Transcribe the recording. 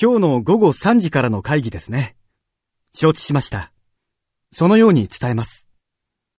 今日の午後3時からの会議ですね。承知しました。そのように伝えます。